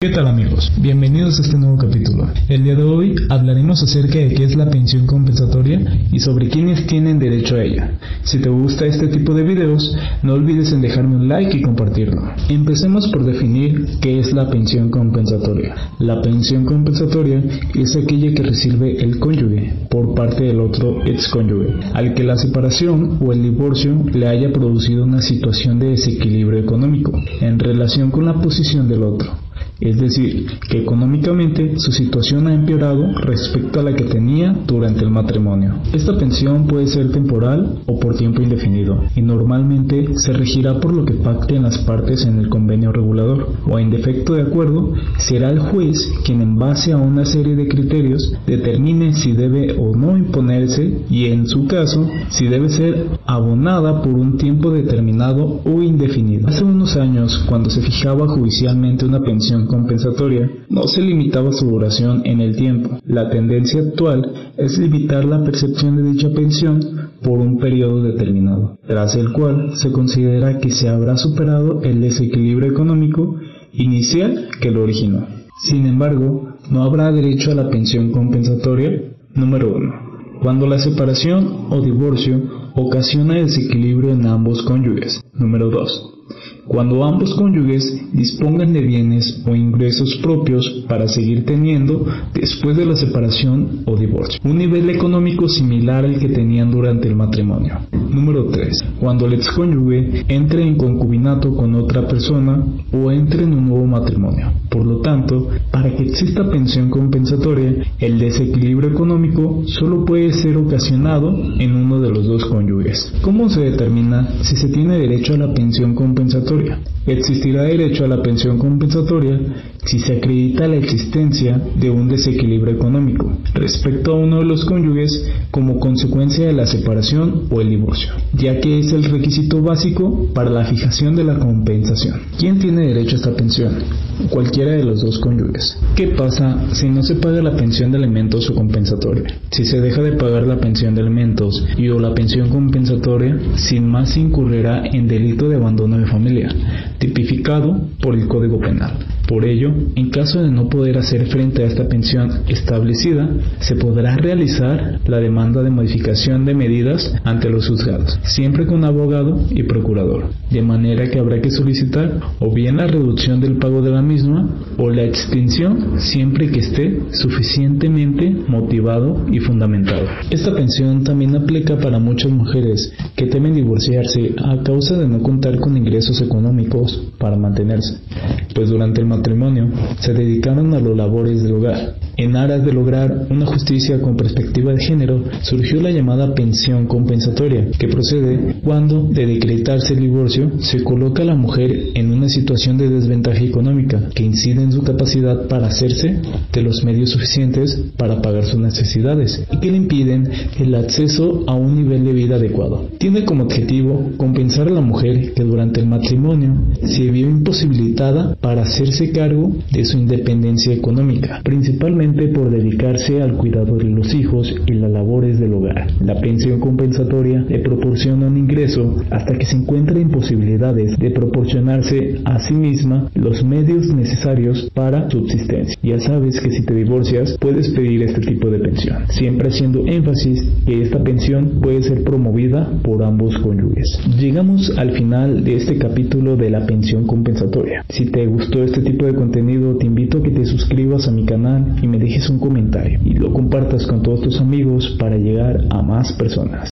¿Qué tal amigos? Bienvenidos a este nuevo capítulo. El día de hoy hablaremos acerca de qué es la pensión compensatoria y sobre quiénes tienen derecho a ella. Si te gusta este tipo de videos, no olvides en dejarme un like y compartirlo. Empecemos por definir qué es la pensión compensatoria. La pensión compensatoria es aquella que recibe el cónyuge por parte del otro excónyuge, al que la separación o el divorcio le haya producido una situación de desequilibrio económico en relación con la posición del otro es decir, que económicamente su situación ha empeorado respecto a la que tenía durante el matrimonio. Esta pensión puede ser temporal o por tiempo indefinido y normalmente se regirá por lo que pacten las partes en el convenio regulador o en defecto de acuerdo será el juez quien en base a una serie de criterios determine si debe o no imponerse y en su caso si debe ser abonada por un tiempo determinado o indefinido. Hace unos años cuando se fijaba judicialmente una pensión compensatoria no se limitaba su duración en el tiempo. La tendencia actual es limitar la percepción de dicha pensión por un periodo determinado, tras el cual se considera que se habrá superado el desequilibrio económico inicial que lo originó. Sin embargo, no habrá derecho a la pensión compensatoria número 1. Cuando la separación o divorcio ocasiona desequilibrio en ambos cónyuges. Número 2 cuando ambos cónyuges dispongan de bienes o ingresos propios para seguir teniendo después de la separación o divorcio, un nivel económico similar al que tenían durante el matrimonio. Número 3. Cuando el excónyuge entre en concubinato con otra persona o entre en un nuevo matrimonio. Por lo tanto, para que exista pensión compensatoria, el desequilibrio económico solo puede ser ocasionado en uno de los dos cónyuges. ¿Cómo se determina si se tiene derecho a la pensión compensatoria? Existirá derecho a la pensión compensatoria si se acredita la existencia de un desequilibrio económico respecto a uno de los cónyuges como consecuencia de la separación o el divorcio, ya que es el requisito básico para la fijación de la compensación. ¿Quién tiene derecho a esta pensión? Cualquiera de los dos cónyuges. ¿Qué pasa si no se paga la pensión de alimentos o compensatoria? Si se deja de pagar la pensión de alimentos y o la pensión compensatoria, sin más se incurrirá en delito de abandono de familia, tipificado por el Código Penal. Por ello, en caso de no poder hacer frente a esta pensión establecida, se podrá realizar la demanda de modificación de medidas ante los juzgados, siempre con abogado y procurador, de manera que habrá que solicitar o bien la reducción del pago de la misma o la extinción siempre que esté suficientemente motivado y fundamentado. Esta pensión también aplica para muchas mujeres que temen divorciarse a causa de no contar con ingresos económicos para mantenerse, pues durante el matrimonio se dedicaron a los labores del hogar. En aras de lograr una justicia con perspectiva de género, surgió la llamada pensión compensatoria, que procede cuando, de decretarse el divorcio, se coloca a la mujer en una situación de desventaja económica que incide en su capacidad para hacerse de los medios suficientes para pagar sus necesidades y que le impiden el acceso a un nivel de vida adecuado. Tiene como objetivo compensar a la mujer que durante el matrimonio se vio imposibilitada para hacerse cargo de su independencia económica, principalmente por dedicarse al cuidado de los hijos y las labores del hogar. La pensión compensatoria le proporciona un ingreso hasta que se encuentre en posibilidades de proporcionarse a sí misma los medios necesarios para subsistencia. Ya sabes que si te divorcias puedes pedir este tipo de pensión, siempre haciendo énfasis que esta pensión puede ser promovida por ambos cónyuges. Llegamos al final de este capítulo de la pensión compensatoria. Si te gustó este tipo de contenido, te invito a que te suscribas a mi canal y dejes un comentario y lo compartas con todos tus amigos para llegar a más personas.